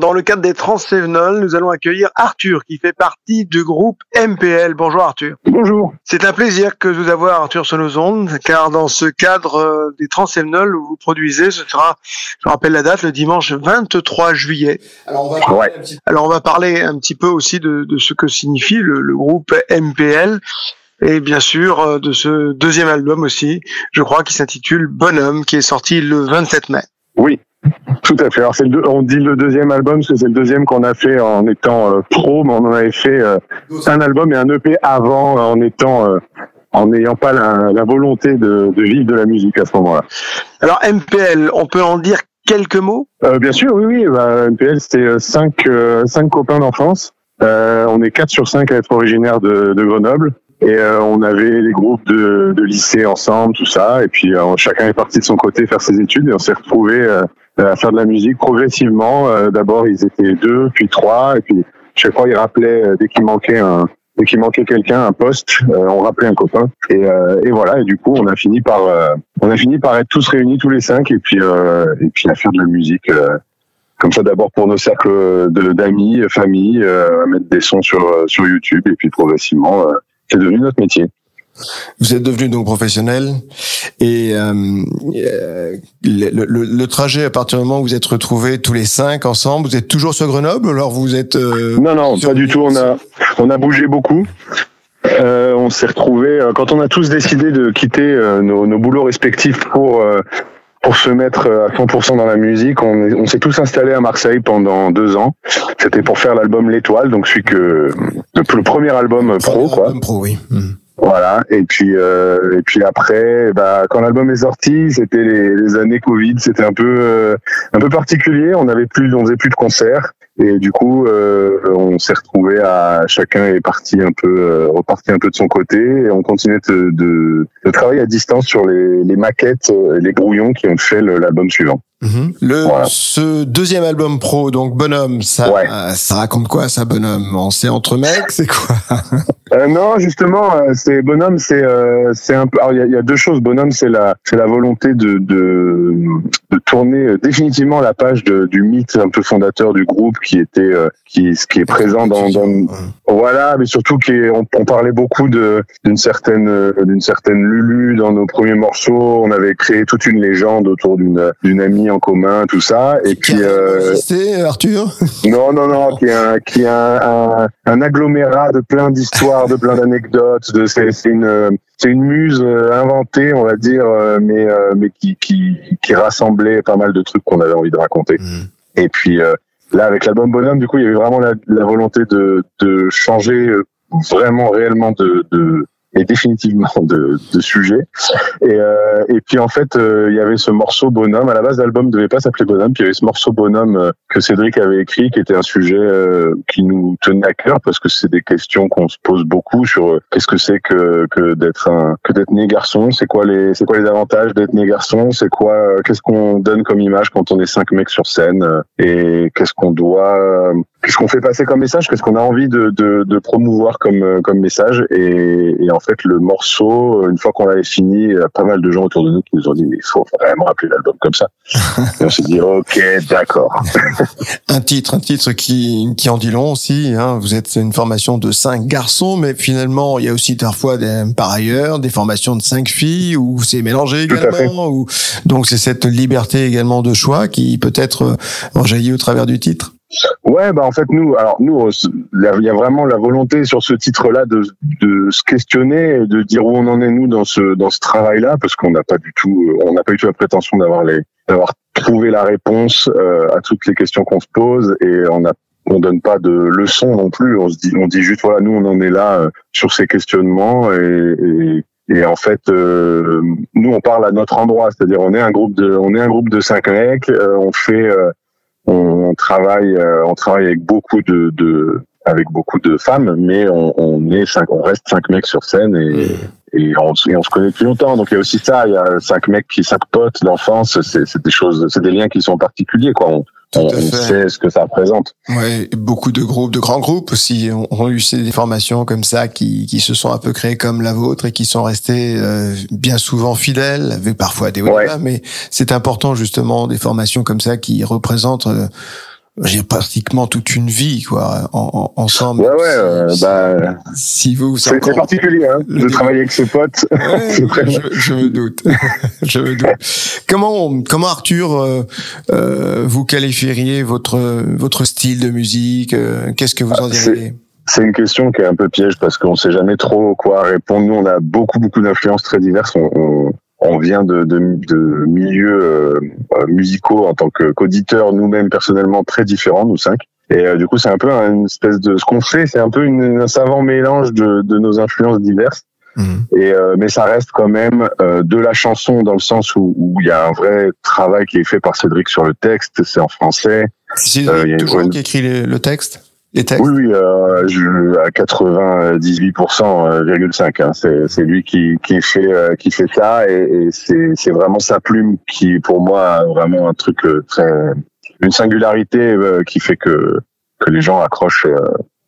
Dans le cadre des Transsévenol, nous allons accueillir Arthur qui fait partie du groupe MPL. Bonjour Arthur. Bonjour. C'est un plaisir que de vous avoir Arthur sur nos ondes, car dans ce cadre euh, des Transsévenol où vous produisez, ce sera, je rappelle la date, le dimanche 23 juillet. Alors on va parler, Ouais. un, petit, alors, on va parler un petit peu aussi de, de ce que signifie le, le groupe MPL. Et bien sûr, euh, de ce deuxième album aussi, je crois, qui s'intitule Bonhomme, qui est sorti le 27 mai. Oui, tout à fait. Alors c'est le deux- on dit le deuxième album parce que c'est le deuxième qu'on a fait en étant euh, pro, mais on en avait fait euh, un album et un EP avant en étant euh, en n'ayant pas la, la volonté de, de vivre de la musique à ce moment-là. Alors MPL, on peut en dire quelques mots? Euh, bien sûr, oui, oui. Bah, MPL, c'était euh, cinq, euh, cinq copains d'enfance. Euh, on est quatre sur cinq à être originaires de, de Grenoble. Et euh, on avait les groupes de, de lycée ensemble, tout ça. Et puis euh, chacun est parti de son côté faire ses études et on s'est retrouvés euh, à faire de la musique progressivement. Euh, D'abord, ils étaient deux, puis trois, et puis chaque fois, ils rappelaient euh, dès qu'il manquait un dès qu'il manquait quelqu'un, un poste, on rappelait un copain. Et, et voilà. Et du coup, on a fini par on a fini par être tous réunis tous les cinq et puis et puis à faire de la musique. comme ça d'abord pour nos cercles de d'amis, famille, euh, mettre des sons sur sur YouTube et puis progressivement euh, c'est devenu notre métier. Vous êtes devenu donc professionnel et euh, euh, le, le- le trajet à partir du moment où vous êtes retrouvés tous les cinq ensemble, vous êtes toujours sur Grenoble alors vous êtes euh, Non non, pas du tout. On a on a bougé beaucoup. Euh, on s'est retrouvés euh, quand on a tous décidé de quitter euh, nos, nos boulots respectifs pour euh, pour se mettre euh, à 100% dans la musique. On, est- on s'est tous installés à Marseille pendant deux ans. C'était pour faire l'album L'Étoile, donc celui que le, premier album pro quoi. Album pro, oui. Mhm. Voilà. Et puis euh, et puis après, bah, quand l'album est sorti, c'était les, les années Covid, c'était un peu euh, un peu particulier. On avait plus, on faisait plus de concerts. Et du coup, euh, on s'est retrouvé à chacun est parti un peu, euh, reparti un peu de son côté, et on continuait de, de, de travailler à distance sur les, les maquettes, euh, les brouillons qui ont fait l'album suivant. Mhm. Le Voilà. ce deuxième album pro donc Bonhomme, ça Ouais. ça raconte quoi ça Bonhomme? On sait entre mecs, c'est quoi? Euh, non, justement, euh, c'est bonhomme, c'est euh, c'est un peu. Alors il y a, il y a deux choses. Bonhomme, c'est la c'est la volonté de de, de tourner définitivement la page de, du mythe un peu fondateur du groupe qui était euh, qui qui est présent dans, dans voilà, mais surtout qui est, on, on parlait beaucoup de d'une certaine d'une certaine Lulu dans nos premiers morceaux. On avait créé toute une légende autour d'une d'une amie en commun, tout ça. Et puis Qui a euh, existé, Arthur? Non, non, non, qui est un, qui est un, un, un agglomérat de plein d'histoires, de plein d'anecdotes. De, c'est, c'est une, euh, c'est une muse euh, inventée, on va dire, euh, mais, euh, mais qui, qui, qui rassemblait pas mal de trucs qu'on avait envie de raconter. Mhm. Et puis euh, là, avec l'album Bonhomme, du coup, il y avait vraiment la, la volonté de, de changer euh, vraiment, réellement de, de et définitivement de, de sujet. Et, euh, et puis en fait, euh, il y avait ce morceau Bonhomme. À la base, l'album devait pas s'appeler Bonhomme. Puis il y avait ce morceau Bonhomme euh, que Cédric avait écrit, qui était un sujet euh, qui nous tenait à cœur parce que c'est des questions qu'on se pose beaucoup sur euh, qu'est-ce que c'est que, que d'être un que d'être né garçon? C'est quoi les c'est quoi les avantages d'être né garçon? C'est quoi euh, qu'est-ce qu'on donne comme image quand on est cinq mecs sur scène? Et qu'est-ce qu'on doit qu'est-ce qu'on fait passer comme message Qu'est-ce qu'on a envie de, de, de promouvoir comme euh, comme message et, et en fait, le morceau, une fois qu'on l'avait fini, il y a pas mal de gens autour de nous qui nous ont dit mais il faut vraiment rappeler l'album comme ça. et on s'est dit ok, d'accord. Un titre, un titre qui, qui en dit long aussi. Hein. Vous êtes une formation de cinq garçons, mais finalement, il y a aussi parfois, des, par ailleurs, des formations de cinq filles où c'est mélangé Tout également. Donc, c'est cette liberté également de choix qui peut-être euh, rejaillit au travers du titre. Ouais, bah en fait nous, alors nous, il y a vraiment la volonté sur ce titre-là de, de se questionner, et de dire où on en est nous dans ce dans ce travail-là, parce qu'on n'a pas du tout, on n'a pas du tout la prétention d'avoir les d'avoir trouvé la réponse euh, à toutes les questions qu'on se pose, et on a on donne pas de leçons non plus. On se dit, on dit juste voilà, nous on en est là euh, sur ces questionnements et, et et en fait, euh, nous on parle à notre endroit, c'est-à-dire on est un groupe de, on est un groupe de cinq mecs, euh, on fait, euh, on travaille, euh, on travaille avec beaucoup de, de avec beaucoup de femmes, mais on, on est cinq, on reste cinq mecs sur scène et, et, on, et on se connaît depuis longtemps. Donc il y a aussi ça, il y a cinq mecs qui cinq potes d'enfance, c'est c'est des choses, c'est des liens qui sont particuliers quoi. On, on, sait ce que ça représente. Ouais, beaucoup de groupes, de grands groupes aussi ont, eu des formations comme ça qui, qui se sont un peu créées comme la vôtre et qui sont restés euh, bien souvent fidèles, avec parfois des ouais. mais c'est important justement des formations comme ça qui représentent euh, j'ai pratiquement toute une vie quoi en, ensemble. Ouais ouais. Euh, bah, si vous c'est encore... particulier hein, de travailler avec ses potes. Ouais, je, je, me doute. je me doute. Comment comment Arthur euh, euh, vous qualifieriez votre votre style de musique euh, Qu'est-ce que vous en ah, diriez? c'est une question qui est un peu piège parce qu'on sait jamais trop quoi répondre. Nous, on a beaucoup beaucoup d'influences très diverses. On, on, on vient de, de, de milieux euh, euh, musicaux en tant qu'auditeurs nous-mêmes personnellement très différents, nous cinq. Et euh, du coup, c'est un peu une espèce de ce qu'on fait, c'est un peu une, un savant mélange de, de nos influences diverses. Mmh. Et mais ça reste quand même de la chanson dans le sens où il y a un vrai travail qui est fait par Cédric sur le texte. C'est en français. C'est toujours qui écrit le texte. Oui, oui, euh, je, à 98,5. Euh, hein, c'est, c'est lui qui, qui fait euh, qui fait ça et, et c'est, c'est vraiment sa plume qui, pour moi, a vraiment un truc euh, très une singularité qui fait que que les gens accrochent,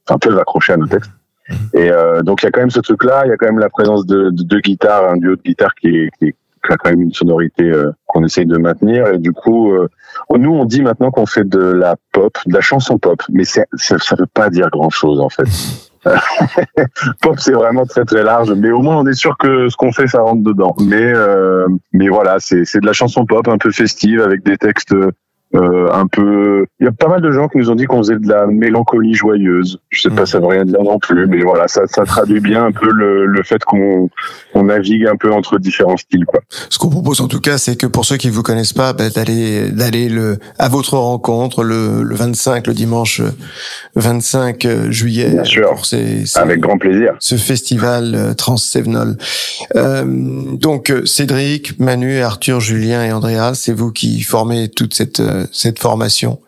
enfin peuvent accrocher à nos textes. Mhm. Et donc il y a quand même ce truc-là, il y a quand même la présence de deux guitares, un duo de guitare qui qui, qui a quand même une sonorité qu'on essaye de maintenir et du coup nous, on dit maintenant qu'on fait de la pop, de la chanson pop, mais ça ne veut pas dire grand-chose en fait. pop, c'est vraiment très très large, mais au moins on est sûr que ce qu'on fait, ça rentre dedans. Mais euh, mais voilà, c'est c'est de la chanson pop un peu festive avec des textes euh, un peu. Il y a pas mal de gens qui nous ont dit qu'on faisait de la mélancolie joyeuse. Je sais pas, mm. ça veut rien dire non plus, mais voilà, ça, ça traduit bien un peu le, le fait qu'on on navigue un peu entre différents styles, quoi. Ce qu'on propose en tout cas, c'est que pour ceux qui vous connaissent pas, bah, d'aller d'aller le à votre rencontre le, le 25, le dimanche 25 euh, juillet. Bien sûr. Avec grand plaisir. Ce festival euh, Transsévenol. Euh, donc Cédric, Manu, Arthur, Julien et Andrea, c'est vous qui formez toute cette cette formation.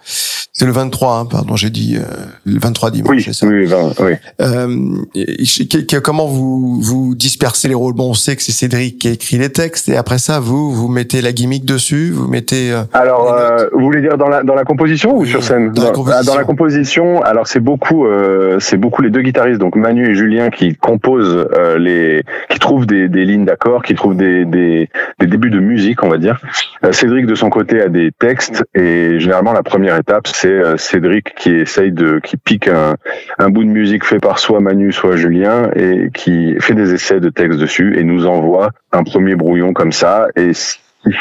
C'est le 23, hein, pardon, j'ai dit euh, le 23 dimanche. Oui, ça oui, 20, oui. Euh, comment vous vous dispersez les rôles? Bon, on sait que c'est Cédric qui écrit les textes, et après ça, vous vous mettez la gimmick dessus, vous mettez. Euh, alors, euh, vous voulez dire dans la dans la composition ou sur scène? dans, la composition. dans, la composition. Alors, c'est beaucoup euh, c'est beaucoup les deux guitaristes, donc Manu et Julien, qui composent les, qui trouvent des, des lignes d'accords, qui trouvent des, des des débuts de musique, on va dire. Cédric de son côté a des textes et généralement la première étape c'est euh, Cédric qui essaye de qui pique un, un, bout de musique fait par soit Manu soit Julien et qui fait des essais de texte dessus et nous envoie un premier brouillon comme ça et il,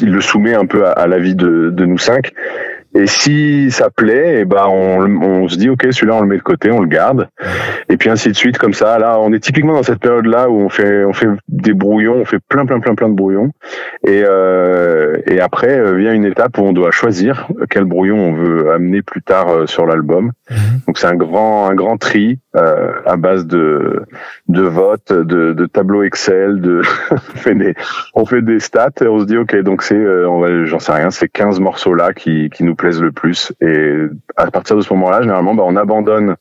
il le soumet un peu à, à l'avis de, de nous cinq et si ça plaît, et eh ben on, on se dit ok celui-là on le met de côté, on le garde, et puis ainsi de suite comme ça. Là, on est typiquement dans cette période-là où on fait on fait des brouillons, on fait plein plein plein plein de brouillons, et euh, et après euh, vient une étape où on doit choisir quel brouillon on veut amener plus tard euh, sur l'album. Mhm. Donc c'est un grand un grand tri euh, à base de de votes, de, de tableaux Excel, de on fait des on fait des stats, et on se dit ok donc c'est euh, j'en sais rien, c'est 15 morceaux là qui qui nous plaisent le plus. Et à partir de ce moment-là, généralement, bah, on abandonne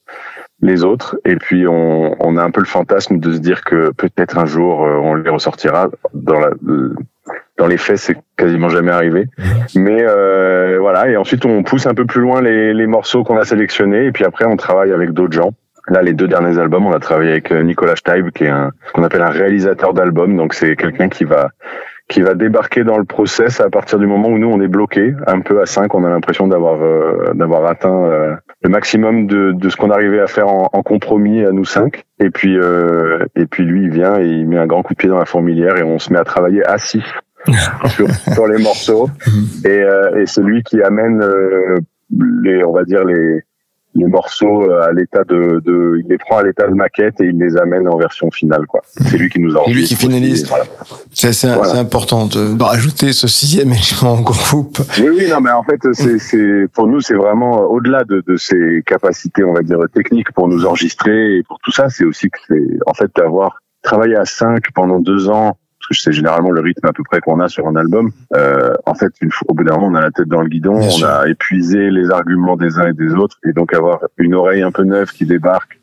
les autres et puis on, on, a un peu le fantasme de se dire que peut-être un jour euh, on les ressortira. Dans, la, dans les faits, c'est quasiment jamais arrivé. Mais euh, voilà, et ensuite on pousse un peu plus loin les, les morceaux qu'on a sélectionnés et puis après on travaille avec d'autres gens. Là, les deux derniers albums, on a travaillé avec euh, Nicolas Steib, qui est un, ce qu'on appelle un réalisateur d'albums. Donc, c'est quelqu'un qui va qui va débarquer dans le process à partir du moment où nous on est bloqué un peu à 5 on a l'impression d'avoir euh, d'avoir atteint euh, le maximum de, de ce qu'on arrivait à faire en, en, compromis à nous cinq. Et puis euh, et puis lui il vient et il met un grand coup de pied dans la fourmilière et on se met à travailler assis sur, sur les morceaux. Et, et c'est lui qui amène les on va dire les les morceaux euh, à l'état de, de, il les prend à l'état de maquette et il les amène en version finale quoi. C'est lui qui nous a. C'est lui qui finalise. Voilà. C'est c'est important de, de, rajouter ce sixième élément en groupe. Oui oui non mais en fait c'est c'est pour nous c'est vraiment euh, au-delà de, de ses capacités on va dire techniques pour nous enregistrer et pour tout ça c'est aussi que c'est en fait d'avoir travaillé à cinq pendant deux ans parce que c'est généralement le rythme à peu près qu'on a sur un album. Euh, en fait, une fois, au bout d'un moment, on a la tête dans le guidon, on a épuisé les arguments des uns et des autres, et donc avoir une oreille un peu neuve qui débarque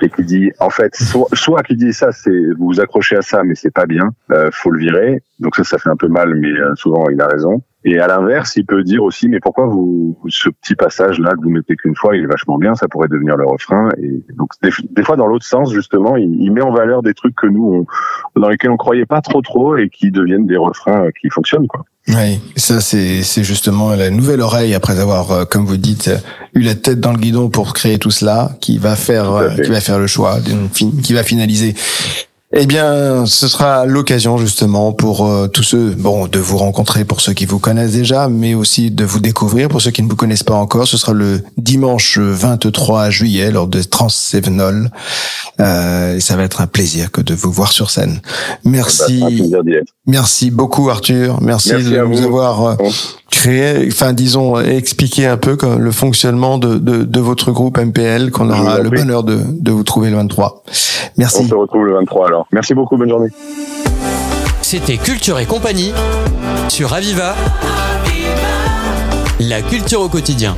et qui dit en fait soit, qui dit ça c'est vous vous accrochez à ça mais c'est pas bien euh, faut le virer. Donc ça ça fait un peu mal mais euh, souvent il a raison. Et à l'inverse il peut dire aussi mais pourquoi vous ce petit passage là que vous mettez qu'une fois il est vachement bien ça pourrait devenir le refrain. Et donc des, fois dans l'autre sens justement il, il, met en valeur des trucs que nous on, dans lesquels on croyait pas trop trop et qui deviennent des refrains qui fonctionnent quoi oui, ça c'est c'est justement la nouvelle oreille après avoir, euh, comme vous dites, eu la tête dans le guidon pour créer tout cela, qui va faire euh, qui va faire le choix, qui va finaliser eh bien, ce sera l'occasion justement pour euh, tous ceux, bon, de vous rencontrer pour ceux qui vous connaissent déjà, mais aussi de vous découvrir pour ceux qui ne vous connaissent pas encore. Ce sera le dimanche 23 juillet lors de Transsevenol. Euh, et ça va être un plaisir que de vous voir sur scène. Merci. Merci beaucoup Arthur. Merci, de nous avoir euh, créé, enfin disons, expliqué un peu le fonctionnement de, de, de votre groupe MPL qu'on aura le bonheur de, de vous trouver le 23. Merci. On se retrouve le 23 alors. Merci beaucoup, bonne journée. C'était Culture et compagnie sur Aviva. La culture au quotidien.